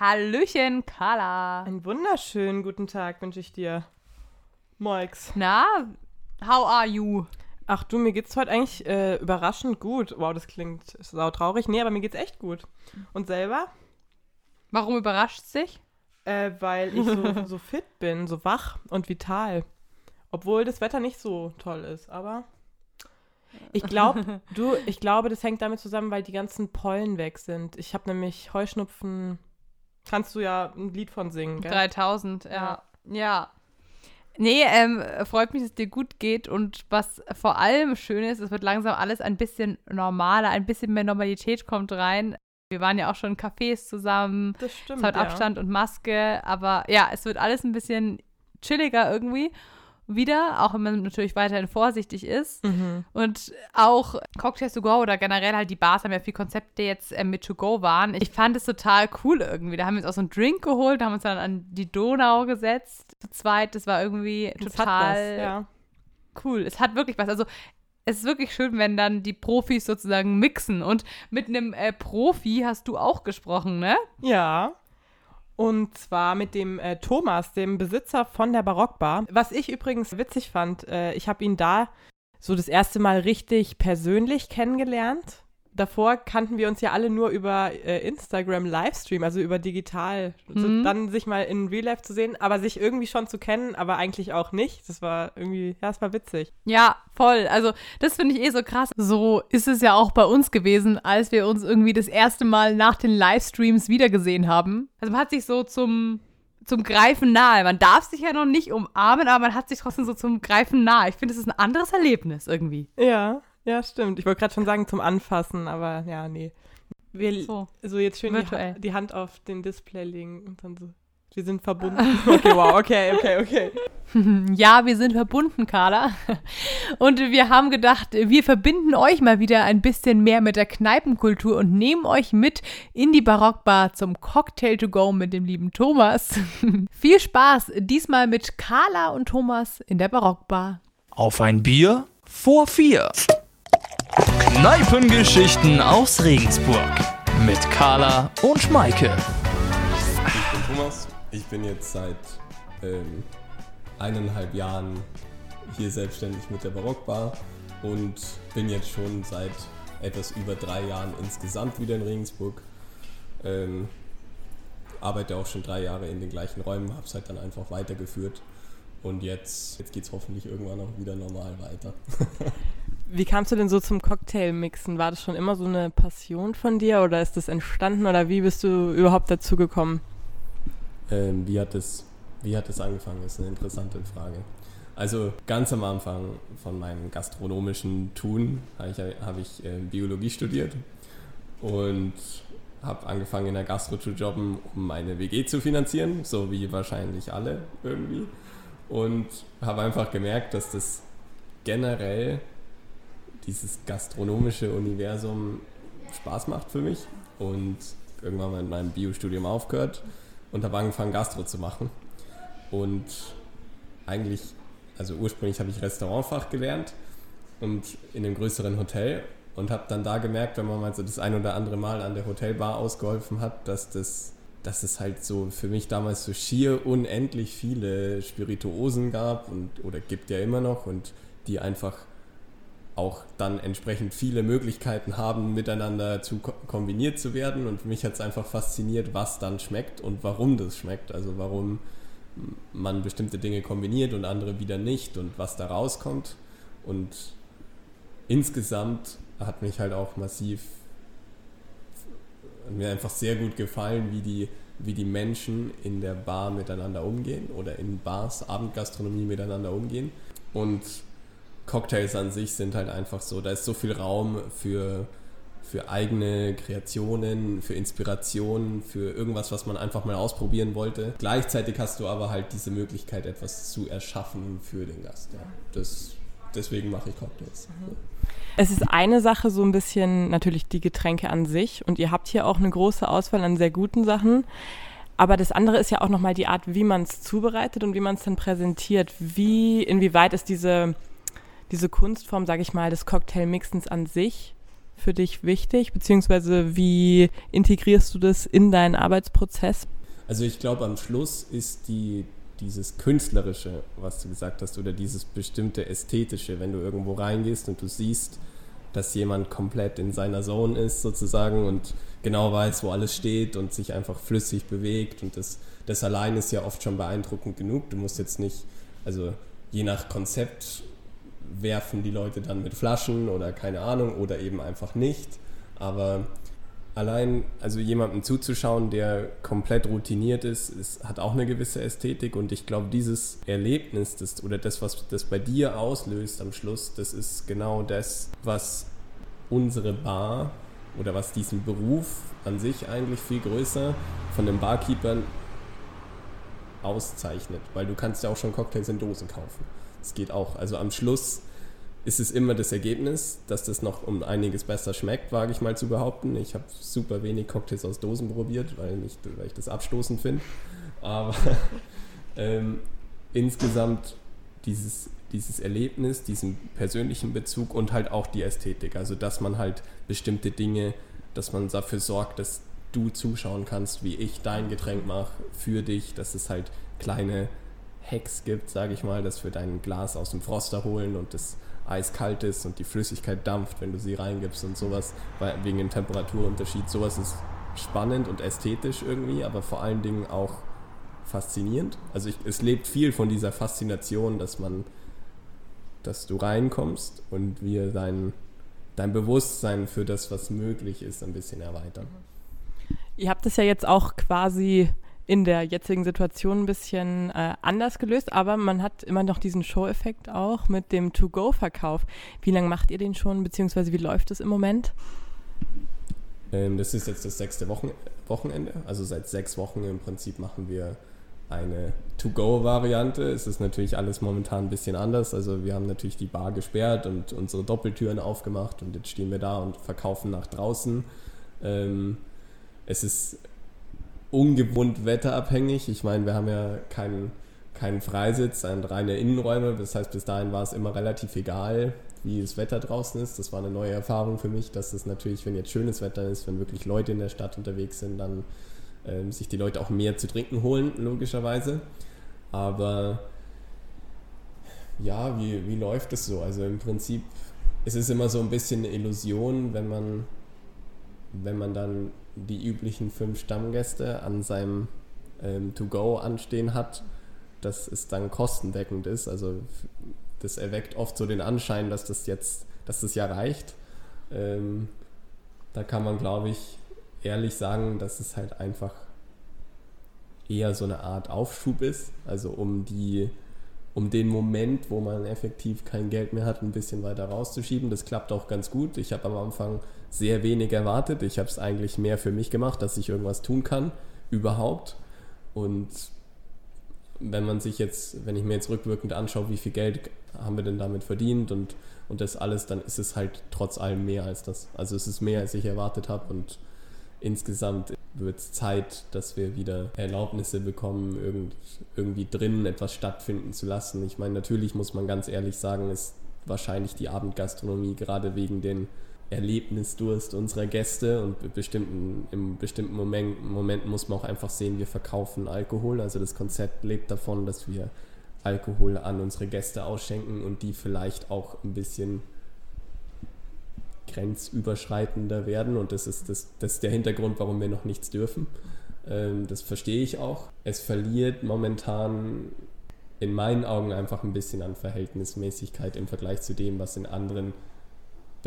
Hallöchen, Carla. Einen wunderschönen guten Tag wünsche ich dir. Moix. Na, how are you? Ach du, mir geht's heute eigentlich äh, überraschend gut. Wow, das klingt sau traurig. Nee, aber mir geht's echt gut. Und selber? Warum überrascht es dich? Äh, weil ich so, so fit bin, so wach und vital. Obwohl das Wetter nicht so toll ist, aber ich glaube, du, ich glaube, das hängt damit zusammen, weil die ganzen Pollen weg sind. Ich habe nämlich Heuschnupfen. Kannst du ja ein Lied von singen, gell? 3000, ja. Ja. Nee, ähm, freut mich, dass es dir gut geht und was vor allem schön ist, es wird langsam alles ein bisschen normaler, ein bisschen mehr Normalität kommt rein. Wir waren ja auch schon in Cafés zusammen. Das stimmt. Es hat ja. Abstand und Maske, aber ja, es wird alles ein bisschen chilliger irgendwie wieder, auch wenn man natürlich weiterhin vorsichtig ist. Mhm. Und auch Cocktails to go oder generell halt die Bars haben ja viele Konzepte jetzt äh, mit to go waren. Ich fand es total cool irgendwie. Da haben wir uns auch so einen Drink geholt, haben uns dann an die Donau gesetzt. Zu zweit, das war irgendwie Das total was, ja. cool. Es hat wirklich was. Also es ist wirklich schön, wenn dann die Profis sozusagen mixen. Und mit einem äh, Profi hast du auch gesprochen, ne? Ja. Und zwar mit dem äh, Thomas, dem Besitzer von der Barockbar. Was ich übrigens witzig fand, äh, ich habe ihn da so das erste Mal richtig persönlich kennengelernt. Davor kannten wir uns ja alle nur über äh, Instagram Livestream, also über digital. So, Mhm. dann sich mal in Real Life zu sehen, aber sich irgendwie schon zu kennen, aber eigentlich auch nicht. Das war irgendwie, ja, es war witzig. Ja, voll. Also, das finde ich eh so krass. So ist es ja auch bei uns gewesen, als wir uns irgendwie das erste Mal nach den Livestreams wiedergesehen haben. Also, man hat sich so zum, zum Greifen nahe. Man darf sich ja noch nicht umarmen, aber man hat sich trotzdem so zum Greifen nahe. Ich finde, es ist ein anderes Erlebnis irgendwie. Ja, ja, stimmt. Ich wollte gerade schon sagen zum Anfassen, aber ja, nee. Wir, So. So, jetzt schön die, die Hand auf den Display legen und dann so. Wir sind verbunden. Okay, wow, okay, okay, okay. Ja, wir sind verbunden, Carla. Und wir haben gedacht, wir verbinden euch mal wieder ein bisschen mehr mit der Kneipenkultur und nehmen euch mit in die Barockbar zum Cocktail to go mit dem lieben Thomas. Viel Spaß diesmal mit Carla und Thomas in der Barockbar. Auf ein Bier vor vier. Kneipengeschichten aus Regensburg. Mit Carla und Maike. Ich bin Thomas. Ich bin jetzt seit ähm, eineinhalb Jahren hier selbstständig mit der Barockbar und bin jetzt schon seit etwas über drei Jahren insgesamt wieder in Regensburg. Ähm, arbeite auch schon drei Jahre in den gleichen Räumen, habe es halt dann einfach weitergeführt und jetzt, jetzt geht es hoffentlich irgendwann auch wieder normal weiter. Wie kamst du denn so zum Cocktail-Mixen? War das schon immer so eine Passion von dir oder ist das entstanden oder wie bist du überhaupt dazu gekommen? Ähm, wie, hat es, wie hat es angefangen? ist eine interessante Frage. Also ganz am Anfang von meinem gastronomischen Tun habe ich, habe ich äh, Biologie studiert und habe angefangen in der Gastro zu jobben, um meine WG zu finanzieren, so wie wahrscheinlich alle irgendwie. Und habe einfach gemerkt, dass das generell dieses gastronomische Universum Spaß macht für mich. Und irgendwann mal mit meinem Biostudium aufgehört und habe angefangen Gastro zu machen. Und eigentlich, also ursprünglich habe ich Restaurantfach gelernt und in einem größeren Hotel und habe dann da gemerkt, wenn man mal so das ein oder andere Mal an der Hotelbar ausgeholfen hat, dass das dass es halt so für mich damals so schier unendlich viele Spirituosen gab und oder gibt ja immer noch und die einfach auch dann entsprechend viele Möglichkeiten haben, miteinander zu ko kombiniert zu werden. Und mich hat es einfach fasziniert, was dann schmeckt und warum das schmeckt. Also warum man bestimmte Dinge kombiniert und andere wieder nicht und was da rauskommt. Und insgesamt hat mich halt auch massiv mir einfach sehr gut gefallen, wie die, wie die Menschen in der Bar miteinander umgehen oder in Bars, Abendgastronomie miteinander umgehen. Und Cocktails an sich sind halt einfach so, da ist so viel Raum für, für eigene Kreationen, für Inspirationen, für irgendwas, was man einfach mal ausprobieren wollte. Gleichzeitig hast du aber halt diese Möglichkeit, etwas zu erschaffen für den Gast. Ja. Das, deswegen mache ich Cocktails. Es ist eine Sache so ein bisschen natürlich die Getränke an sich und ihr habt hier auch eine große Auswahl an sehr guten Sachen. Aber das andere ist ja auch nochmal die Art, wie man es zubereitet und wie man es dann präsentiert. Wie, inwieweit ist diese, diese Kunstform, sage ich mal, des Cocktailmixens an sich für dich wichtig, beziehungsweise wie integrierst du das in deinen Arbeitsprozess? Also ich glaube, am Schluss ist die, dieses Künstlerische, was du gesagt hast, oder dieses bestimmte Ästhetische, wenn du irgendwo reingehst und du siehst, dass jemand komplett in seiner Zone ist sozusagen und genau weiß, wo alles steht und sich einfach flüssig bewegt und das, das allein ist ja oft schon beeindruckend genug. Du musst jetzt nicht, also je nach Konzept werfen die Leute dann mit Flaschen oder keine Ahnung oder eben einfach nicht, aber allein, also jemandem zuzuschauen, der komplett routiniert ist, ist hat auch eine gewisse Ästhetik. Und ich glaube, dieses Erlebnis das, oder das, was das bei dir auslöst am Schluss, das ist genau das, was unsere Bar oder was diesen Beruf an sich eigentlich viel größer von den Barkeepern auszeichnet, weil du kannst ja auch schon Cocktails in Dosen kaufen. Das geht auch. Also am Schluss ist es immer das Ergebnis, dass das noch um einiges besser schmeckt, wage ich mal zu behaupten. Ich habe super wenig Cocktails aus Dosen probiert, weil, nicht, weil ich das abstoßend finde. Aber ähm, insgesamt dieses, dieses Erlebnis, diesen persönlichen Bezug und halt auch die Ästhetik. Also dass man halt bestimmte Dinge, dass man dafür sorgt, dass du zuschauen kannst, wie ich dein Getränk mache für dich, dass es halt kleine Hacks gibt, sage ich mal, dass wir dein Glas aus dem Froster holen und das eiskalt ist und die Flüssigkeit dampft, wenn du sie reingibst und sowas, weil, wegen dem Temperaturunterschied. Sowas ist spannend und ästhetisch irgendwie, aber vor allen Dingen auch faszinierend. Also ich, es lebt viel von dieser Faszination, dass man, dass du reinkommst und wir dein, dein Bewusstsein für das, was möglich ist, ein bisschen erweitern. Ihr habt es ja jetzt auch quasi in der jetzigen Situation ein bisschen äh, anders gelöst, aber man hat immer noch diesen Show-Effekt auch mit dem To-Go-Verkauf. Wie lange macht ihr den schon, beziehungsweise wie läuft es im Moment? Ähm, das ist jetzt das sechste Wochen Wochenende. Also seit sechs Wochen im Prinzip machen wir eine To-Go-Variante. Es ist natürlich alles momentan ein bisschen anders. Also wir haben natürlich die Bar gesperrt und unsere Doppeltüren aufgemacht und jetzt stehen wir da und verkaufen nach draußen. Ähm, es ist ungewohnt wetterabhängig. Ich meine, wir haben ja keinen, keinen Freisitz, sind reine Innenräume. Das heißt, bis dahin war es immer relativ egal, wie das Wetter draußen ist. Das war eine neue Erfahrung für mich, dass es natürlich, wenn jetzt schönes Wetter ist, wenn wirklich Leute in der Stadt unterwegs sind, dann ähm, sich die Leute auch mehr zu trinken holen, logischerweise. Aber ja, wie, wie läuft es so? Also im Prinzip ist es immer so ein bisschen eine Illusion, wenn man, wenn man dann die üblichen fünf Stammgäste an seinem ähm, To-Go anstehen hat, dass es dann kostendeckend ist. Also das erweckt oft so den Anschein, dass das jetzt, dass das ja reicht. Ähm, da kann man, glaube ich, ehrlich sagen, dass es halt einfach eher so eine Art Aufschub ist. Also um die um den Moment, wo man effektiv kein Geld mehr hat, ein bisschen weiter rauszuschieben. Das klappt auch ganz gut. Ich habe am Anfang sehr wenig erwartet. Ich habe es eigentlich mehr für mich gemacht, dass ich irgendwas tun kann, überhaupt. Und wenn man sich jetzt, wenn ich mir jetzt rückwirkend anschaue, wie viel Geld haben wir denn damit verdient und, und das alles, dann ist es halt trotz allem mehr als das. Also es ist mehr, als ich erwartet habe und insgesamt wird es Zeit, dass wir wieder Erlaubnisse bekommen, irgend, irgendwie drinnen etwas stattfinden zu lassen. Ich meine, natürlich muss man ganz ehrlich sagen, ist wahrscheinlich die Abendgastronomie gerade wegen den Erlebnisdurst unserer Gäste und bestimmten, im bestimmten Moment, Momenten muss man auch einfach sehen, wir verkaufen Alkohol. Also das Konzept lebt davon, dass wir Alkohol an unsere Gäste ausschenken und die vielleicht auch ein bisschen grenzüberschreitender werden und das ist, das, das ist der Hintergrund, warum wir noch nichts dürfen. Ähm, das verstehe ich auch. Es verliert momentan in meinen Augen einfach ein bisschen an Verhältnismäßigkeit im Vergleich zu dem, was in anderen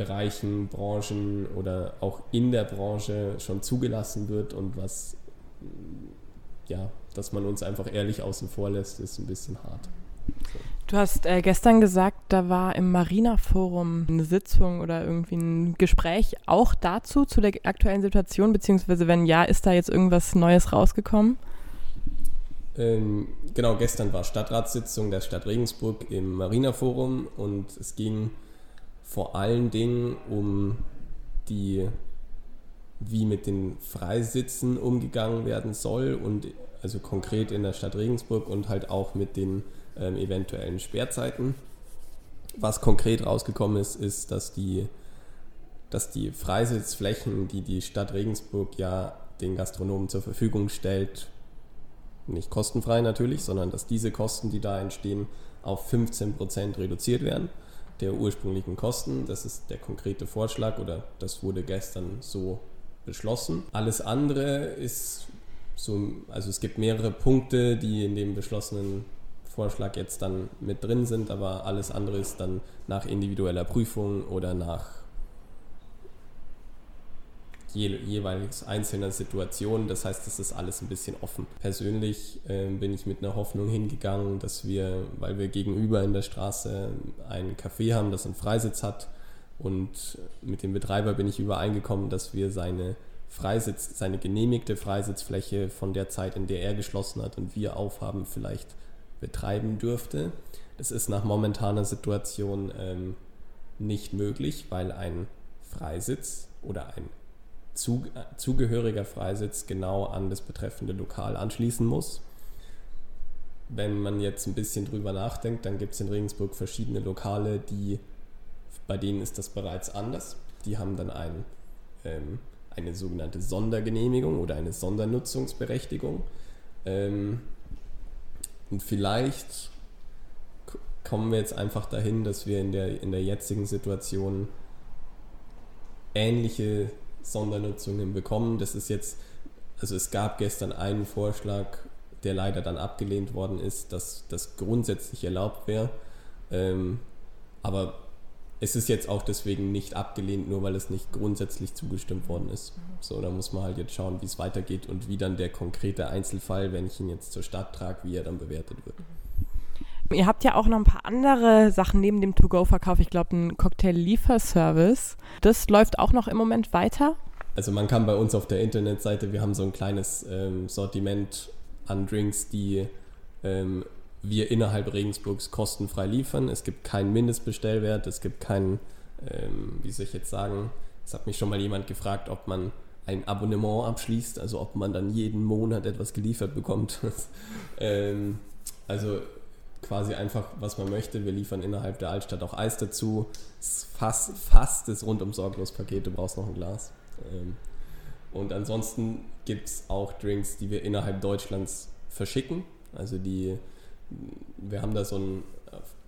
Bereichen, Branchen oder auch in der Branche schon zugelassen wird und was, ja, dass man uns einfach ehrlich außen vor lässt, ist ein bisschen hart. So. Du hast äh, gestern gesagt, da war im Marina-Forum eine Sitzung oder irgendwie ein Gespräch auch dazu, zu der aktuellen Situation, beziehungsweise wenn ja, ist da jetzt irgendwas Neues rausgekommen? Ähm, genau, gestern war Stadtratssitzung der Stadt Regensburg im Marina-Forum und es ging vor allen Dingen um die, wie mit den Freisitzen umgegangen werden soll und also konkret in der Stadt Regensburg und halt auch mit den ähm, eventuellen Sperrzeiten. Was konkret rausgekommen ist, ist, dass die dass die Freisitzflächen, die die Stadt Regensburg ja den Gastronomen zur Verfügung stellt, nicht kostenfrei natürlich, sondern dass diese Kosten, die da entstehen, auf 15 Prozent reduziert werden der ursprünglichen Kosten. Das ist der konkrete Vorschlag oder das wurde gestern so beschlossen. Alles andere ist so, also es gibt mehrere Punkte, die in dem beschlossenen Vorschlag jetzt dann mit drin sind, aber alles andere ist dann nach individueller Prüfung oder nach je, jeweils einzelner Situation. Das heißt, es ist alles ein bisschen offen. Persönlich äh, bin ich mit einer Hoffnung hingegangen, dass wir, weil wir gegenüber in der Straße ein Café haben, das einen Freisitz hat und mit dem Betreiber bin ich übereingekommen, dass wir seine Freisitz, seine genehmigte Freisitzfläche von der Zeit, in der er geschlossen hat und wir aufhaben, vielleicht betreiben dürfte. Das ist nach momentaner Situation ähm, nicht möglich, weil ein Freisitz oder ein zu, zugehöriger Freisitz genau an das betreffende Lokal anschließen muss. Wenn man jetzt ein bisschen drüber nachdenkt, dann gibt es in Regensburg verschiedene Lokale, die, bei denen ist das bereits anders. Die haben dann ein, ähm, eine sogenannte Sondergenehmigung oder eine Sondernutzungsberechtigung. Ähm, und vielleicht kommen wir jetzt einfach dahin, dass wir in der, in der jetzigen Situation ähnliche Sondernutzungen bekommen. Das ist jetzt, also es gab gestern einen Vorschlag, der leider dann abgelehnt worden ist, dass das grundsätzlich erlaubt wäre. Ähm, aber es ist jetzt auch deswegen nicht abgelehnt, nur weil es nicht grundsätzlich zugestimmt worden ist. So, da muss man halt jetzt schauen, wie es weitergeht und wie dann der konkrete Einzelfall, wenn ich ihn jetzt zur Stadt trage, wie er dann bewertet wird. Ihr habt ja auch noch ein paar andere Sachen neben dem To-Go-Verkauf. Ich glaube, ein Cocktail-Lieferservice. Das läuft auch noch im Moment weiter? Also man kann bei uns auf der Internetseite, wir haben so ein kleines ähm, Sortiment an Drinks, die ähm, wir innerhalb Regensburgs kostenfrei liefern. Es gibt keinen Mindestbestellwert, es gibt keinen, ähm, wie soll ich jetzt sagen, es hat mich schon mal jemand gefragt, ob man ein Abonnement abschließt, also ob man dann jeden Monat etwas geliefert bekommt. ähm, also quasi einfach, was man möchte. Wir liefern innerhalb der Altstadt auch Eis dazu. Fast, fast das rundum sorglos Paket, du brauchst noch ein Glas. Ähm, und ansonsten gibt es auch Drinks, die wir innerhalb Deutschlands verschicken. Also die, wir haben da so ein,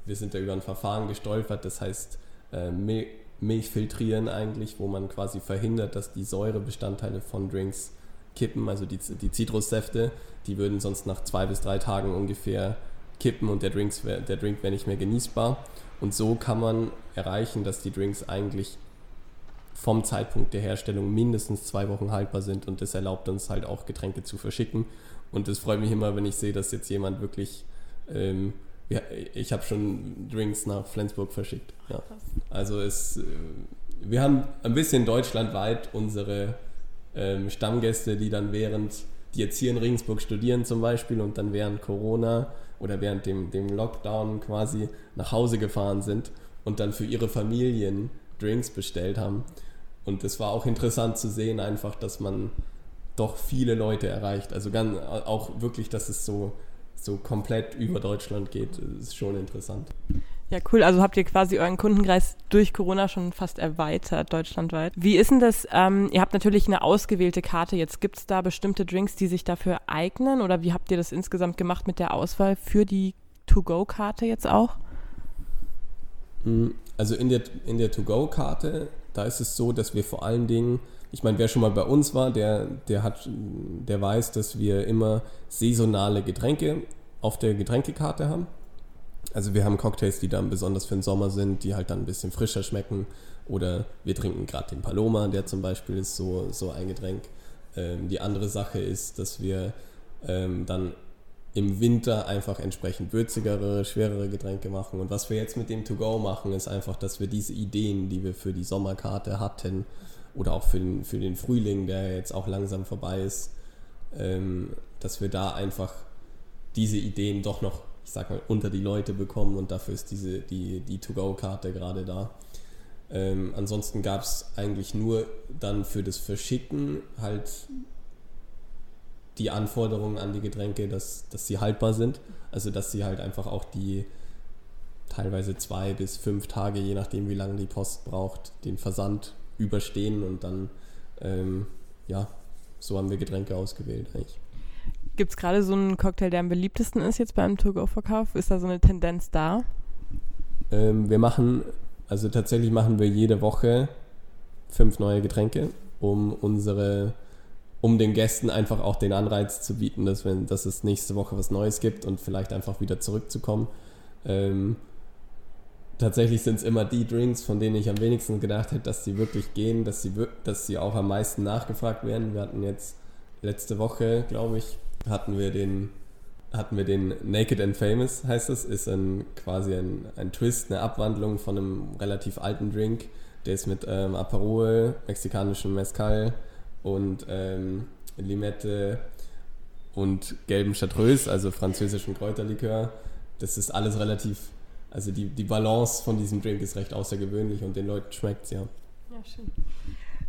wir sind da über ein Verfahren gestolpert, das heißt äh, Mil Milchfiltrieren eigentlich, wo man quasi verhindert, dass die Säurebestandteile von Drinks kippen, also die Zitrussäfte, die würden sonst nach zwei bis drei Tagen ungefähr kippen und der, Drinks wär, der Drink wäre nicht mehr genießbar. Und so kann man erreichen, dass die Drinks eigentlich vom Zeitpunkt der Herstellung mindestens zwei Wochen haltbar sind und das erlaubt uns halt auch Getränke zu verschicken. Und das freut mich immer, wenn ich sehe, dass jetzt jemand wirklich, ähm, ja, ich habe schon Drinks nach Flensburg verschickt. Ja. Also es, äh, wir haben ein bisschen deutschlandweit unsere ähm, Stammgäste, die dann während, die jetzt hier in Regensburg studieren zum Beispiel und dann während Corona oder während dem, dem Lockdown quasi nach Hause gefahren sind und dann für ihre Familien Drinks bestellt haben. Und es war auch interessant zu sehen, einfach, dass man doch viele Leute erreicht. Also ganz, auch wirklich, dass es so, so komplett über Deutschland geht, ist schon interessant. Ja, cool. Also habt ihr quasi euren Kundenkreis durch Corona schon fast erweitert, deutschlandweit. Wie ist denn das? Ähm, ihr habt natürlich eine ausgewählte Karte. Jetzt gibt es da bestimmte Drinks, die sich dafür eignen? Oder wie habt ihr das insgesamt gemacht mit der Auswahl für die To-Go-Karte jetzt auch? Hm, also in der, in der To-Go-Karte, da ist es so, dass wir vor allen Dingen, ich meine, wer schon mal bei uns war, der, der, hat, der weiß, dass wir immer saisonale Getränke auf der Getränkekarte haben. Also wir haben Cocktails, die dann besonders für den Sommer sind, die halt dann ein bisschen frischer schmecken. Oder wir trinken gerade den Paloma, der zum Beispiel ist so, so ein Getränk. Ähm, die andere Sache ist, dass wir ähm, dann im Winter einfach entsprechend würzigere, schwerere Getränke machen. Und was wir jetzt mit dem To-Go machen, ist einfach, dass wir diese Ideen, die wir für die Sommerkarte hatten oder auch für den, für den Frühling, der jetzt auch langsam vorbei ist, ähm, dass wir da einfach diese Ideen doch noch, ich sag mal, unter die Leute bekommen und dafür ist diese, die, die To-Go-Karte gerade da. Ähm, ansonsten gab es eigentlich nur dann für das Verschicken halt die Anforderungen an die Getränke, dass, dass sie haltbar sind. Also dass sie halt einfach auch die teilweise zwei bis fünf Tage, je nachdem wie lange die Post braucht, den Versand überstehen und dann, ähm, ja, so haben wir Getränke ausgewählt eigentlich. Gibt es gerade so einen Cocktail, der am beliebtesten ist jetzt beim To-Go-Verkauf? Ist da so eine Tendenz da? Ähm, wir machen, also tatsächlich machen wir jede Woche fünf neue Getränke, um unsere, um den Gästen einfach auch den Anreiz zu bieten, dass, wenn, dass es nächste Woche was Neues gibt und vielleicht einfach wieder zurückzukommen. Ähm, tatsächlich sind es immer die Drinks, von denen ich am wenigsten gedacht hätte, dass sie wirklich gehen, dass sie, dass sie auch am meisten nachgefragt werden. Wir hatten jetzt letzte Woche, glaube ich, hatten wir den hatten wir den Naked and Famous, heißt es, ist ein, quasi ein, ein Twist, eine Abwandlung von einem relativ alten Drink. Der ist mit ähm, Aperol, mexikanischem Mezcal und ähm, Limette und gelbem Chartreuse, also französischem Kräuterlikör. Das ist alles relativ, also die, die Balance von diesem Drink ist recht außergewöhnlich und den Leuten schmeckt es ja. Ja, schön.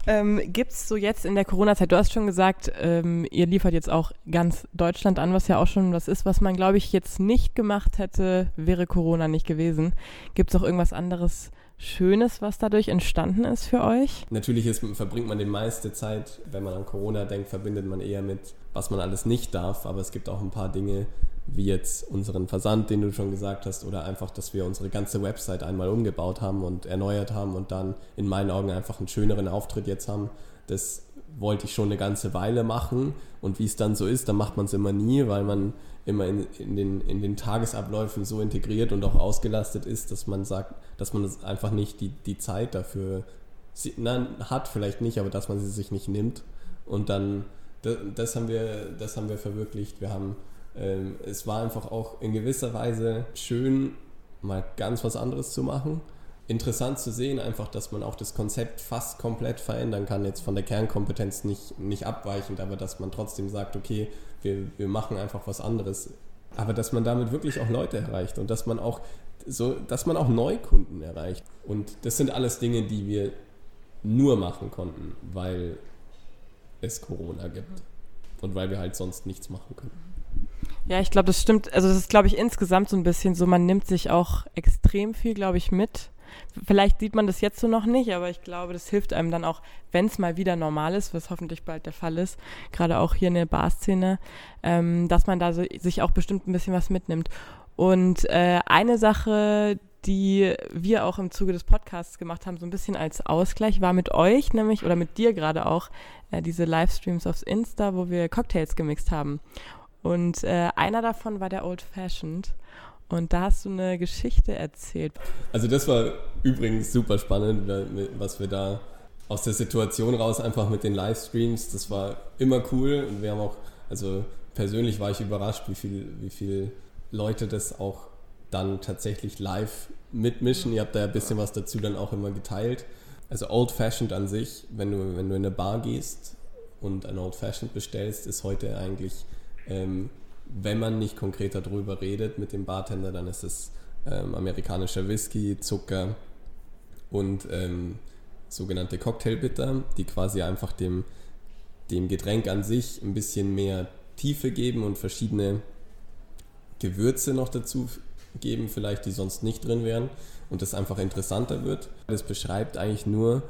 Ähm, Gibt es so jetzt in der Corona-Zeit, du hast schon gesagt, ähm, ihr liefert jetzt auch ganz Deutschland an, was ja auch schon was ist, was man, glaube ich, jetzt nicht gemacht hätte, wäre Corona nicht gewesen. Gibt es auch irgendwas anderes Schönes, was dadurch entstanden ist für euch? Natürlich ist, verbringt man die meiste Zeit, wenn man an Corona denkt, verbindet man eher mit, was man alles nicht darf, aber es gibt auch ein paar Dinge, wie jetzt unseren Versand, den du schon gesagt hast, oder einfach, dass wir unsere ganze Website einmal umgebaut haben und erneuert haben und dann in meinen Augen einfach einen schöneren Auftritt jetzt haben. Das wollte ich schon eine ganze Weile machen und wie es dann so ist, dann macht man es immer nie, weil man immer in, in, den, in den Tagesabläufen so integriert und auch ausgelastet ist, dass man sagt, dass man einfach nicht die, die Zeit dafür nein, hat, vielleicht nicht, aber dass man sie sich nicht nimmt. Und dann, das, das haben wir, das haben wir verwirklicht. Wir haben ähm, es war einfach auch in gewisser Weise schön, mal ganz was anderes zu machen. Interessant zu sehen, einfach, dass man auch das Konzept fast komplett verändern kann, jetzt von der Kernkompetenz nicht, nicht abweichend, aber dass man trotzdem sagt, okay, wir, wir machen einfach was anderes. Aber dass man damit wirklich auch Leute erreicht und dass man auch so, dass man auch Neukunden erreicht. Und das sind alles Dinge, die wir nur machen konnten, weil es Corona gibt und weil wir halt sonst nichts machen können. Ja, ich glaube, das stimmt. Also das ist, glaube ich, insgesamt so ein bisschen so, man nimmt sich auch extrem viel, glaube ich, mit. Vielleicht sieht man das jetzt so noch nicht, aber ich glaube, das hilft einem dann auch, wenn es mal wieder normal ist, was hoffentlich bald der Fall ist, gerade auch hier in der Barszene, ähm, dass man da so, sich auch bestimmt ein bisschen was mitnimmt. Und äh, eine Sache, die wir auch im Zuge des Podcasts gemacht haben, so ein bisschen als Ausgleich, war mit euch, nämlich, oder mit dir gerade auch, äh, diese Livestreams aufs Insta, wo wir Cocktails gemixt haben. Und äh, einer davon war der Old Fashioned. Und da hast du eine Geschichte erzählt. Also das war übrigens super spannend, was wir da aus der Situation raus einfach mit den Livestreams, das war immer cool und wir haben auch, also persönlich war ich überrascht, wie viel, wie viel Leute das auch dann tatsächlich live mitmischen. Ihr habt da ein bisschen was dazu dann auch immer geteilt. Also Old Fashioned an sich, wenn du, wenn du in eine Bar gehst und ein Old Fashioned bestellst, ist heute eigentlich ähm, wenn man nicht konkret darüber redet mit dem Bartender, dann ist es ähm, amerikanischer Whisky, Zucker und ähm, sogenannte Cocktailbitter, die quasi einfach dem, dem Getränk an sich ein bisschen mehr Tiefe geben und verschiedene Gewürze noch dazu geben, vielleicht die sonst nicht drin wären und das einfach interessanter wird. Das beschreibt eigentlich nur,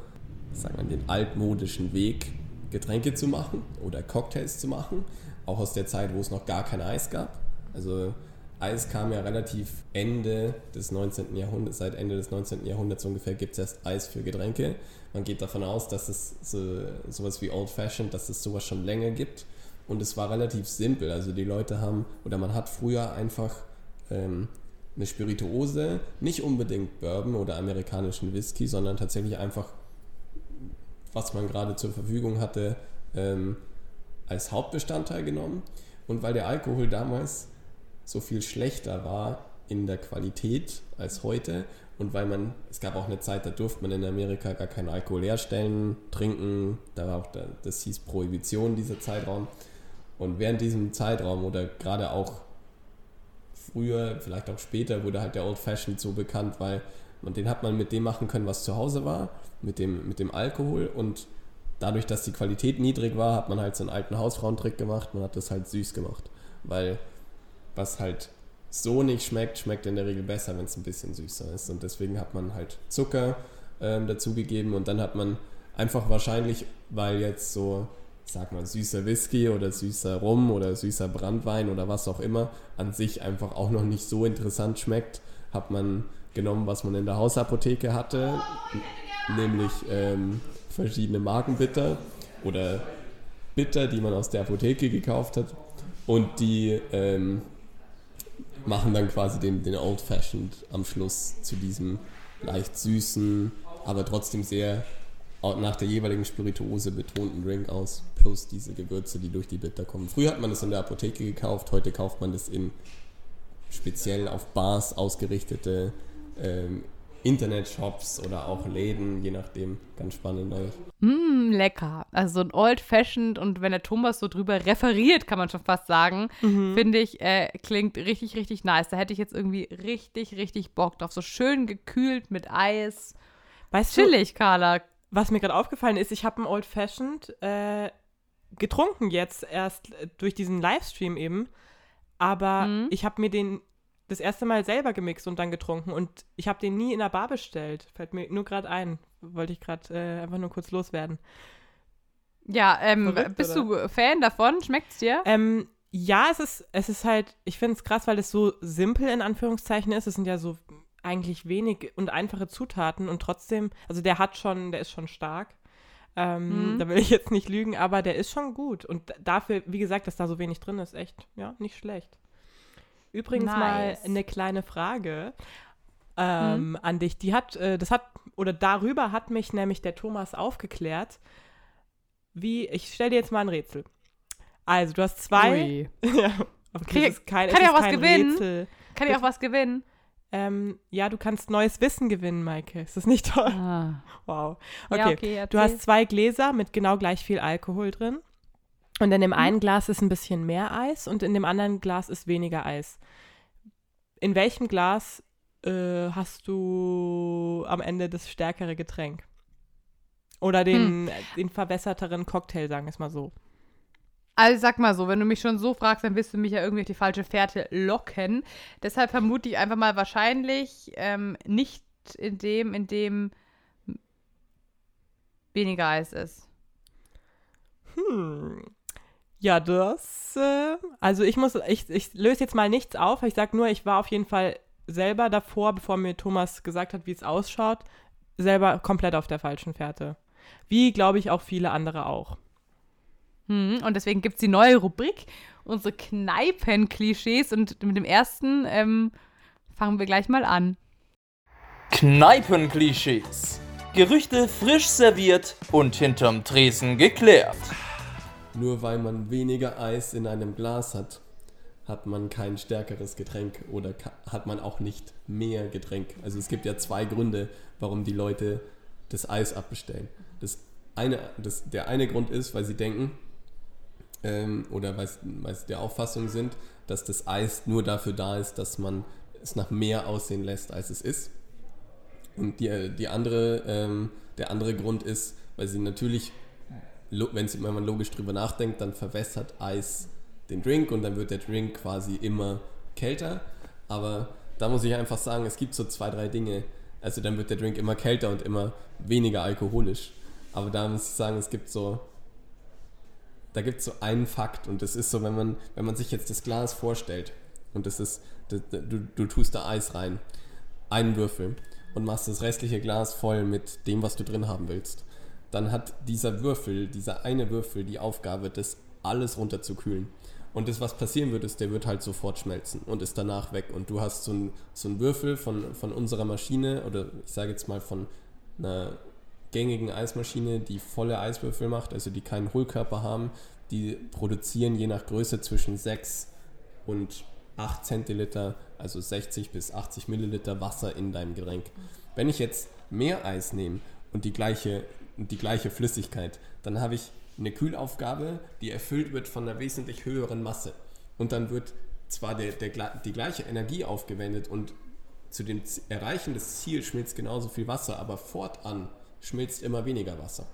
sagen wir, den altmodischen Weg, Getränke zu machen oder Cocktails zu machen auch aus der Zeit, wo es noch gar kein Eis gab. Also Eis kam ja relativ Ende des 19. Jahrhunderts, seit Ende des 19. Jahrhunderts ungefähr gibt es erst Eis für Getränke. Man geht davon aus, dass es so, sowas wie Old Fashioned, dass es sowas schon länger gibt. Und es war relativ simpel. Also die Leute haben, oder man hat früher einfach ähm, eine Spirituose, nicht unbedingt Bourbon oder amerikanischen Whisky, sondern tatsächlich einfach, was man gerade zur Verfügung hatte, ähm, als Hauptbestandteil genommen. Und weil der Alkohol damals so viel schlechter war in der Qualität als heute und weil man, es gab auch eine Zeit, da durfte man in Amerika gar keinen Alkohol herstellen, trinken, da war auch, der, das hieß Prohibition, dieser Zeitraum. Und während diesem Zeitraum oder gerade auch früher, vielleicht auch später, wurde halt der Old Fashioned so bekannt, weil man, den hat man mit dem machen können, was zu Hause war, mit dem, mit dem Alkohol und dadurch, dass die Qualität niedrig war, hat man halt so einen alten Hausfrauentrick gemacht, man hat das halt süß gemacht. Weil was halt so nicht schmeckt, schmeckt in der Regel besser, wenn es ein bisschen süßer ist. Und deswegen hat man halt Zucker ähm, dazugegeben und dann hat man Einfach wahrscheinlich, weil jetzt so, sag mal, süßer Whisky oder süßer Rum oder süßer Brandwein oder was auch immer an sich einfach auch noch nicht so interessant schmeckt, hat man genommen, was man in der Hausapotheke hatte, nämlich ähm, verschiedene Markenbitter oder Bitter, die man aus der Apotheke gekauft hat und die ähm, machen dann quasi den, den Old Fashioned am Schluss zu diesem leicht süßen, aber trotzdem sehr nach der jeweiligen Spirituose betonten Drink aus, plus diese Gewürze, die durch die Bitter kommen. Früher hat man das in der Apotheke gekauft, heute kauft man das in speziell auf Bars ausgerichtete ähm, Internetshops oder auch Läden, je nachdem. Ganz spannend eigentlich. Mm, lecker. Also so ein Old Fashioned und wenn der Thomas so drüber referiert, kann man schon fast sagen, mhm. finde ich, äh, klingt richtig, richtig nice. Da hätte ich jetzt irgendwie richtig, richtig Bock drauf. So schön gekühlt mit Eis. Weißt Chillig, du, Carla. Was mir gerade aufgefallen ist, ich habe ein Old Fashioned äh, getrunken jetzt erst äh, durch diesen Livestream eben. Aber mhm. ich habe mir den das erste Mal selber gemixt und dann getrunken. Und ich habe den nie in der Bar bestellt. Fällt mir nur gerade ein. Wollte ich gerade äh, einfach nur kurz loswerden. Ja, ähm, Verrückt, bist oder? du Fan davon? Schmeckt es dir? Ähm, ja, es ist, es ist halt, ich finde es krass, weil es so simpel in Anführungszeichen ist. Es sind ja so eigentlich wenig und einfache Zutaten und trotzdem, also der hat schon, der ist schon stark. Ähm, mhm. Da will ich jetzt nicht lügen, aber der ist schon gut. Und dafür, wie gesagt, dass da so wenig drin ist, echt, ja, nicht schlecht. Übrigens nice. mal eine kleine Frage ähm, hm? an dich. Die hat, äh, das hat, oder darüber hat mich nämlich der Thomas aufgeklärt. Wie, ich stelle dir jetzt mal ein Rätsel. Also, du hast zwei. ja, Krieg, kein, kann ich auch was gewinnen? Rätsel. Kann ich auch was gewinnen? Ähm, ja, du kannst neues Wissen gewinnen, Maike. Ist das nicht toll? Ah. Wow. Okay. Ja, okay du hast zwei Gläser mit genau gleich viel Alkohol drin. Und in dem mhm. einen Glas ist ein bisschen mehr Eis und in dem anderen Glas ist weniger Eis. In welchem Glas äh, hast du am Ende das stärkere Getränk? Oder den, hm. den verbesserteren Cocktail, sagen wir es mal so. Also sag mal so, wenn du mich schon so fragst, dann wirst du mich ja irgendwie auf die falsche Fährte locken. Deshalb vermute ich einfach mal wahrscheinlich ähm, nicht in dem, in dem weniger Eis ist. Hm. Ja, das, äh, also ich muss, ich, ich löse jetzt mal nichts auf. Ich sag nur, ich war auf jeden Fall selber davor, bevor mir Thomas gesagt hat, wie es ausschaut, selber komplett auf der falschen Fährte. Wie, glaube ich, auch viele andere auch. Hm, und deswegen gibt es die neue Rubrik, unsere Kneipen-Klischees. Und mit dem ersten ähm, fangen wir gleich mal an. Kneipen-Klischees. Gerüchte frisch serviert und hinterm Tresen geklärt. Nur weil man weniger Eis in einem Glas hat, hat man kein stärkeres Getränk oder hat man auch nicht mehr Getränk. Also es gibt ja zwei Gründe, warum die Leute das Eis abbestellen. Das eine, das, der eine Grund ist, weil sie denken ähm, oder weil, weil sie der Auffassung sind, dass das Eis nur dafür da ist, dass man es nach mehr aussehen lässt, als es ist. Und die, die andere, ähm, der andere Grund ist, weil sie natürlich wenn man logisch drüber nachdenkt, dann verwässert Eis den Drink und dann wird der Drink quasi immer kälter. Aber da muss ich einfach sagen, es gibt so zwei, drei Dinge. Also dann wird der Drink immer kälter und immer weniger alkoholisch. Aber da muss ich sagen, es gibt so, da gibt es so einen Fakt und das ist so, wenn man, wenn man sich jetzt das Glas vorstellt und das ist, du, du tust da Eis rein, einen Würfel und machst das restliche Glas voll mit dem, was du drin haben willst dann hat dieser Würfel, dieser eine Würfel die Aufgabe, das alles runterzukühlen. Und das, was passieren wird, ist, der wird halt sofort schmelzen und ist danach weg. Und du hast so einen so Würfel von, von unserer Maschine oder ich sage jetzt mal von einer gängigen Eismaschine, die volle Eiswürfel macht, also die keinen Hohlkörper haben, die produzieren je nach Größe zwischen 6 und 8 Zentiliter, also 60 bis 80 Milliliter Wasser in deinem Getränk. Wenn ich jetzt mehr Eis nehme und die gleiche die gleiche Flüssigkeit. Dann habe ich eine Kühlaufgabe, die erfüllt wird von einer wesentlich höheren Masse. Und dann wird zwar der, der, die gleiche Energie aufgewendet und zu dem Erreichen des Ziels schmilzt genauso viel Wasser, aber fortan schmilzt immer weniger Wasser,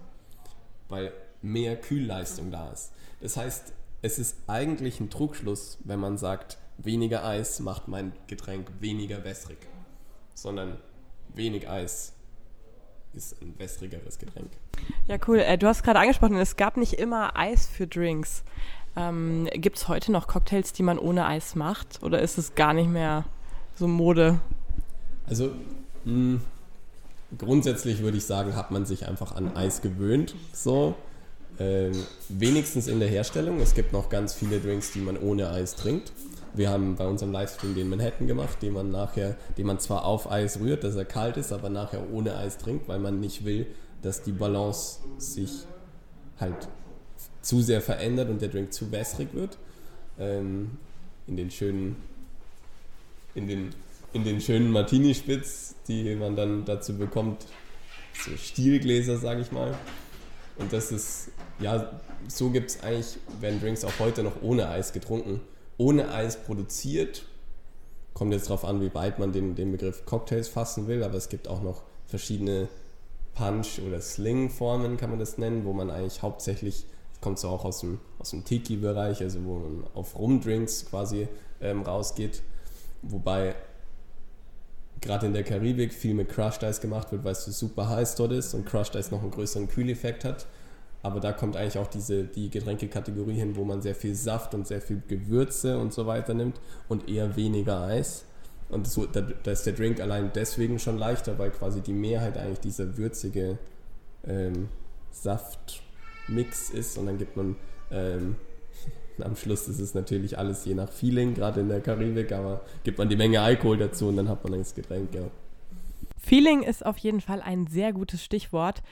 weil mehr Kühlleistung da ist. Das heißt, es ist eigentlich ein Trugschluss, wenn man sagt, weniger Eis macht mein Getränk weniger wässrig, sondern wenig Eis ist ein wässrigeres Getränk. Ja, cool. Äh, du hast gerade angesprochen, es gab nicht immer Eis für Drinks. Ähm, Gibt es heute noch Cocktails, die man ohne Eis macht? Oder ist es gar nicht mehr so Mode? Also mh, grundsätzlich würde ich sagen, hat man sich einfach an Eis gewöhnt. So. Ähm, wenigstens in der Herstellung. Es gibt noch ganz viele Drinks, die man ohne Eis trinkt. Wir haben bei unserem Livestream den Manhattan gemacht, den man nachher, den man zwar auf Eis rührt, dass er kalt ist, aber nachher ohne Eis trinkt, weil man nicht will, dass die Balance sich halt zu sehr verändert und der Drink zu wässrig wird. Ähm, in den schönen, in den, in den schönen Martini-Spitz, die man dann dazu bekommt, so Stielgläser, sage ich mal. Und das ist, ja, so gibt es eigentlich, werden Drinks auch heute noch ohne Eis getrunken. Ohne Eis produziert. Kommt jetzt darauf an, wie weit man den, den Begriff Cocktails fassen will, aber es gibt auch noch verschiedene Punch- oder Sling-Formen, kann man das nennen, wo man eigentlich hauptsächlich, kommt so auch aus dem, aus dem Tiki-Bereich, also wo man auf Rumdrinks quasi ähm, rausgeht. Wobei gerade in der Karibik viel mit Crushed Ice gemacht wird, weil es so super heiß dort ist und Crushed Ice noch einen größeren Kühleffekt hat. Aber da kommt eigentlich auch diese, die Getränkekategorie hin, wo man sehr viel Saft und sehr viel Gewürze und so weiter nimmt und eher weniger Eis. Und so, da, da ist der Drink allein deswegen schon leichter, weil quasi die Mehrheit eigentlich dieser würzige ähm, Saftmix ist und dann gibt man ähm, am Schluss ist es natürlich alles je nach Feeling, gerade in der Karibik, aber gibt man die Menge Alkohol dazu und dann hat man das Getränk, ja. Feeling ist auf jeden Fall ein sehr gutes Stichwort.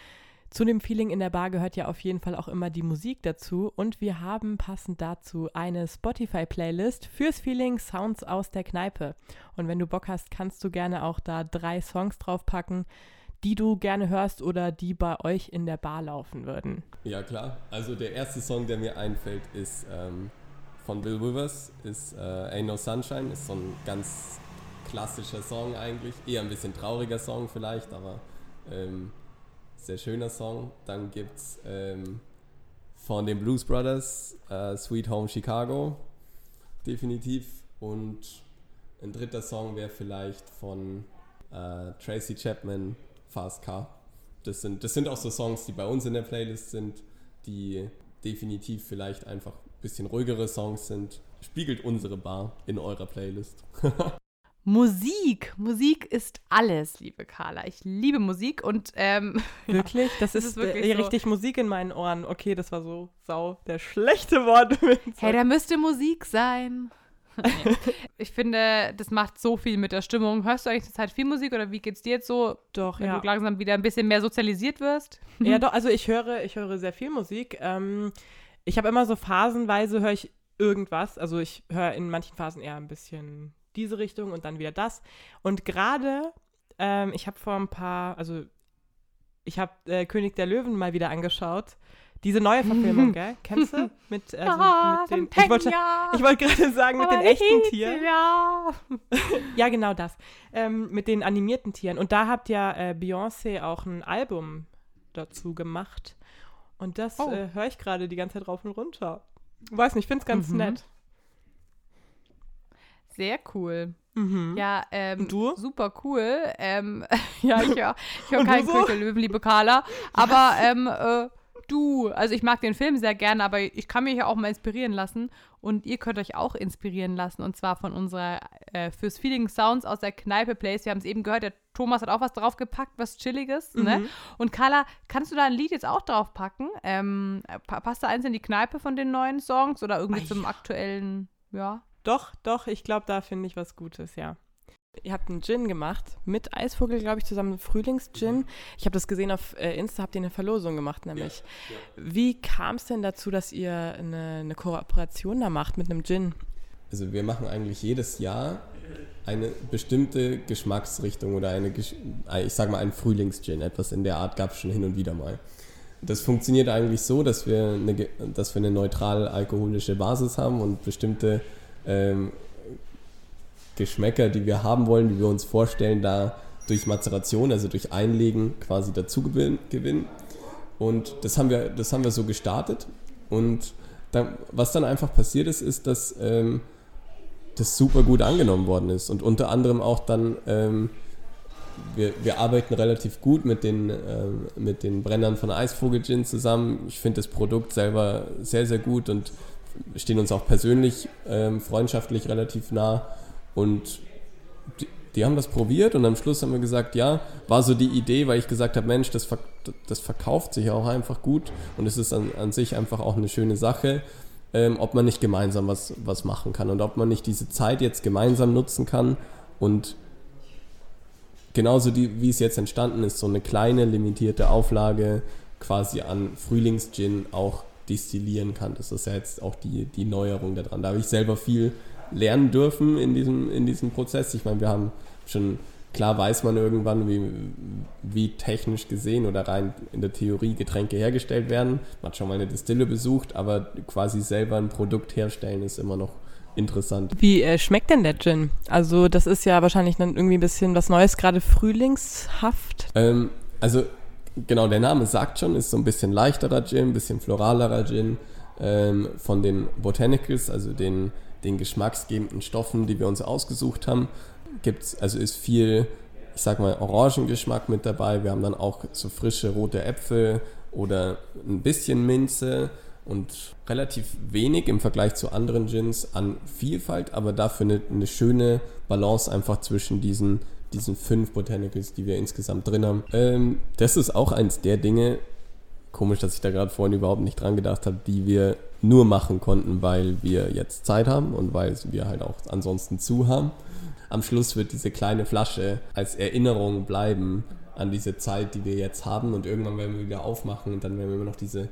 Zu dem Feeling in der Bar gehört ja auf jeden Fall auch immer die Musik dazu und wir haben passend dazu eine Spotify-Playlist fürs Feeling Sounds aus der Kneipe. Und wenn du Bock hast, kannst du gerne auch da drei Songs draufpacken, die du gerne hörst oder die bei euch in der Bar laufen würden. Ja, klar. Also der erste Song, der mir einfällt, ist ähm, von Bill Withers, ist äh, Ain't No Sunshine, ist so ein ganz klassischer Song eigentlich. Eher ein bisschen trauriger Song vielleicht, aber ähm, sehr schöner Song. Dann gibt es ähm, von den Blues Brothers äh, Sweet Home Chicago, definitiv. Und ein dritter Song wäre vielleicht von äh, Tracy Chapman, Fast Car. Das sind, das sind auch so Songs, die bei uns in der Playlist sind, die definitiv vielleicht einfach ein bisschen ruhigere Songs sind. Spiegelt unsere Bar in eurer Playlist. Musik. Musik ist alles, liebe Carla. Ich liebe Musik und ähm, wirklich, das, das ist, ist wirklich äh, so. richtig Musik in meinen Ohren. Okay, das war so sau der schlechte Wort. hey, da müsste Musik sein. ich finde, das macht so viel mit der Stimmung. Hörst du eigentlich zur Zeit viel Musik oder wie geht's dir jetzt so? Doch, wenn ja. du langsam wieder ein bisschen mehr sozialisiert wirst? Ja, doch. Also ich höre, ich höre sehr viel Musik. Ähm, ich habe immer so phasenweise höre ich irgendwas. Also ich höre in manchen Phasen eher ein bisschen diese Richtung und dann wieder das. Und gerade, ähm, ich habe vor ein paar, also ich habe äh, König der Löwen mal wieder angeschaut. Diese neue Verfilmung, gell? Kennst du? Mit, also, ah, mit den, ich wollte, ich wollte gerade sagen, mit den echten Tieren. Ja. ja, genau das. Ähm, mit den animierten Tieren. Und da habt ja äh, Beyoncé auch ein Album dazu gemacht. Und das oh. äh, höre ich gerade die ganze Zeit rauf und runter. Weiß nicht, ich finde es ganz mhm. nett. Sehr cool. Mhm. Ja, ähm, Und du? super cool. Ähm, ja, ich höre ich hör keinen so? Löwen, liebe Carla. Aber ähm, äh, du, also ich mag den Film sehr gerne, aber ich kann mich ja auch mal inspirieren lassen. Und ihr könnt euch auch inspirieren lassen. Und zwar von unserer äh, fürs Feeling Sounds aus der Kneipe Place. Wir haben es eben gehört, der Thomas hat auch was draufgepackt, was Chilliges. Ne? Mhm. Ne? Und Carla, kannst du da ein Lied jetzt auch draufpacken? Ähm, passt da eins in die Kneipe von den neuen Songs oder irgendwie Ach, zum ja. aktuellen, ja? Doch, doch, ich glaube, da finde ich was Gutes, ja. Ihr habt einen Gin gemacht, mit Eisvogel, glaube ich, zusammen Frühlingsgin. Ich habe das gesehen auf äh, Insta, habt ihr eine Verlosung gemacht, nämlich. Ja, ja. Wie kam es denn dazu, dass ihr eine, eine Kooperation da macht mit einem Gin? Also wir machen eigentlich jedes Jahr eine bestimmte Geschmacksrichtung oder eine, ich sage mal, einen Frühlingsgin. Etwas in der Art gab es schon hin und wieder mal. Das funktioniert eigentlich so, dass wir eine, dass wir eine neutral alkoholische Basis haben und bestimmte ähm, Geschmäcker, die wir haben wollen, die wir uns vorstellen, da durch Mazeration, also durch Einlegen quasi dazu gewinnen. Und das haben wir, das haben wir so gestartet. Und dann, was dann einfach passiert ist, ist, dass ähm, das super gut angenommen worden ist. Und unter anderem auch dann ähm, wir, wir arbeiten relativ gut mit den, äh, mit den Brennern von Eisvogel Gin zusammen. Ich finde das Produkt selber sehr, sehr gut und stehen uns auch persönlich ähm, freundschaftlich relativ nah. Und die, die, haben das probiert und am Schluss haben wir gesagt, ja, war so die Idee, weil ich gesagt habe, Mensch, das, das verkauft sich auch einfach gut und es ist an, an sich einfach auch eine schöne Sache. Ähm, ob man nicht gemeinsam was, was machen kann und ob man nicht diese Zeit jetzt gemeinsam nutzen kann und genauso die, wie es jetzt entstanden ist, so eine kleine limitierte Auflage quasi an Frühlingsgin auch destillieren kann. Das ist ja jetzt auch die, die Neuerung daran. Da habe ich selber viel lernen dürfen in diesem, in diesem Prozess. Ich meine, wir haben schon, klar weiß man irgendwann, wie, wie technisch gesehen oder rein in der Theorie Getränke hergestellt werden. Man hat schon mal eine Distille besucht, aber quasi selber ein Produkt herstellen ist immer noch interessant. Wie äh, schmeckt denn der Gin? Also das ist ja wahrscheinlich dann irgendwie ein bisschen was Neues, gerade frühlingshaft. Ähm, also genau, der Name sagt schon, ist so ein bisschen leichterer Gin, ein bisschen floralerer Gin ähm, von den Botanicals, also den, den geschmacksgebenden Stoffen, die wir uns ausgesucht haben. Gibt's, also ist viel, ich sag mal, Orangengeschmack mit dabei. Wir haben dann auch so frische rote Äpfel oder ein bisschen Minze und relativ wenig im Vergleich zu anderen Gins an Vielfalt, aber dafür eine, eine schöne Balance einfach zwischen diesen, diesen fünf Botanicals, die wir insgesamt drin haben. Ähm, das ist auch eins der Dinge, komisch, dass ich da gerade vorhin überhaupt nicht dran gedacht habe, die wir nur machen konnten, weil wir jetzt Zeit haben und weil wir halt auch ansonsten zu haben. Am Schluss wird diese kleine Flasche als Erinnerung bleiben an diese Zeit, die wir jetzt haben und irgendwann werden wir wieder aufmachen und dann werden wir immer noch diese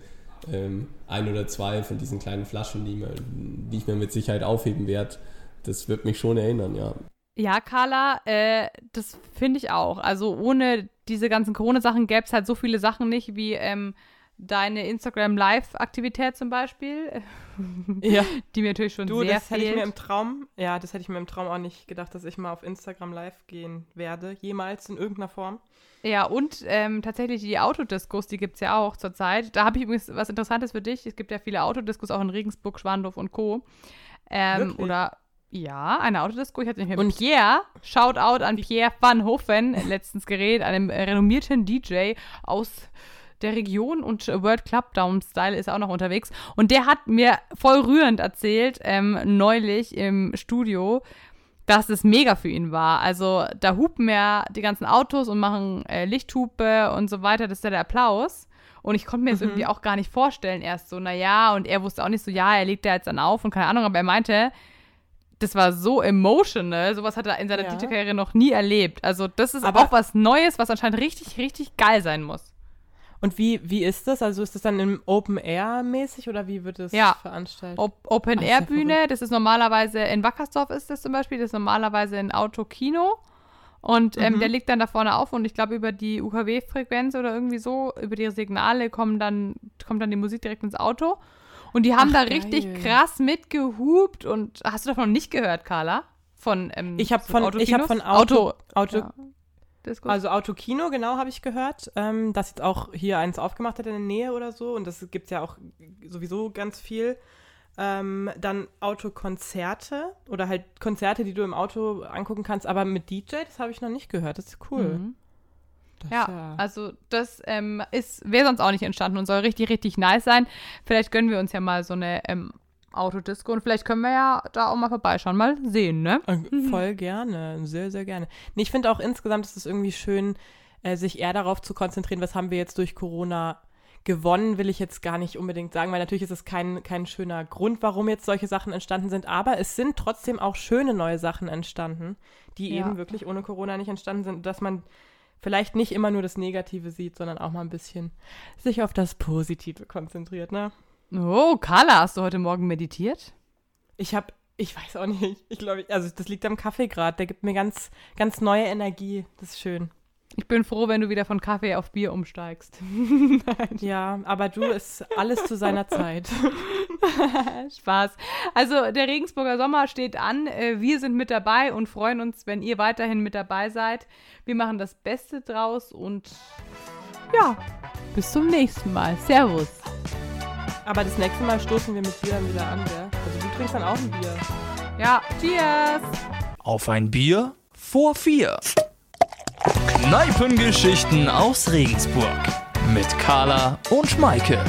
ähm, ein oder zwei von diesen kleinen Flaschen, die, mir, die ich mir mit Sicherheit aufheben werde. Das wird mich schon erinnern, ja. Ja, Carla, äh, das finde ich auch. Also ohne diese ganzen Corona-Sachen gäbe es halt so viele Sachen nicht, wie ähm, deine Instagram-Live-Aktivität zum Beispiel. Ja. Die mir natürlich schon du, sehr das fehlt. hätte ich mir im Traum, ja, das hätte ich mir im Traum auch nicht gedacht, dass ich mal auf Instagram live gehen werde, jemals in irgendeiner Form. Ja, und ähm, tatsächlich die Autodiskos, die gibt es ja auch zurzeit. Da habe ich übrigens was Interessantes für dich. Es gibt ja viele Autodiskos auch in Regensburg, Schwandorf und Co. Ähm, oder ja, eine Autodisco. Ich hatte nicht mehr. Und Pierre, Shoutout an Pierre van Hofen, letztens gerät, einem renommierten DJ aus der Region und World Club Down Style ist auch noch unterwegs. Und der hat mir voll rührend erzählt, ähm, neulich im Studio, dass es mega für ihn war. Also da hupen ja die ganzen Autos und machen äh, Lichthupe und so weiter. Das ist ja der Applaus. Und ich konnte mir das Mhm. irgendwie auch gar nicht vorstellen erst so, naja, und er wusste auch nicht so, ja, er legt da jetzt dann auf und keine Ahnung, aber er meinte, das war so emotional, sowas hat er in seiner Ja. DJ-Karriere noch nie erlebt. Also das ist Aber- auch was Neues, was anscheinend richtig, richtig geil sein muss. Und wie, wie ist das? Also ist das dann im Open Air mäßig oder wie wird es Ja. veranstaltet? Op Ach, ist ja Open-Air-Bühne, das ist normalerweise in Wackersdorf ist das zum Beispiel, das ist normalerweise ein Autokino. Und ähm, Mhm. der liegt dann da vorne auf und ich glaube, über die UKW-Frequenz oder irgendwie so, über die Signale kommen dann, kommt dann die Musik direkt ins Auto. Und die haben Ach, da richtig geil. krass mitgehupt. Und hast du davon noch nicht gehört, Carla? Von, ähm, Ich habe von, ich Autokinos? hab von Auto, Auto, ja. Also Autokino, genau, habe ich gehört, ähm, dass jetzt auch hier eins aufgemacht hat in der Nähe oder so. Und das gibt es ja auch sowieso ganz viel. Ähm, dann Autokonzerte oder halt Konzerte, die du im Auto angucken kannst, aber mit DJ, das habe ich noch nicht gehört. Das ist cool. Mhm. Das Ja, ja also das ähm, ist, wäre sonst auch nicht entstanden und soll richtig, richtig nice sein. Vielleicht gönnen wir uns ja mal so eine ähm, Autodisco und vielleicht können wir ja da auch mal vorbeischauen, mal sehen, ne? Äh, Voll gerne, sehr, sehr gerne. Nee, ich finde auch insgesamt ist es irgendwie schön, äh, sich eher darauf zu konzentrieren, was haben wir jetzt durch Corona gewonnen, will ich jetzt gar nicht unbedingt sagen, weil natürlich ist es kein, kein schöner Grund, warum jetzt solche Sachen entstanden sind, aber es sind trotzdem auch schöne neue Sachen entstanden, die Ja. eben wirklich ohne Corona nicht entstanden sind, dass man vielleicht nicht immer nur das Negative sieht, sondern auch mal ein bisschen sich auf das Positive konzentriert, ne? Oh, Carla, hast du heute Morgen meditiert? Ich habe, ich weiß auch nicht, ich glaube, also das liegt am Kaffee gerade, der gibt mir ganz, ganz neue Energie, das ist schön. Ich bin froh, wenn du wieder von Kaffee auf Bier umsteigst. Ja, aber du ist alles zu seiner Zeit. Spaß. Also der Regensburger Sommer steht an. Äh, Wir sind mit dabei und freuen uns, wenn ihr weiterhin mit dabei seid. Wir machen das Beste draus und ja, bis zum nächsten Mal. Servus. Aber das nächste Mal stoßen wir mit Bier dann wieder an, gell? Also du trinkst dann auch ein Bier. Ja, cheers. Auf ein Bier vor vier. Kneipengeschichten aus Regensburg mit Carla und Schmeike.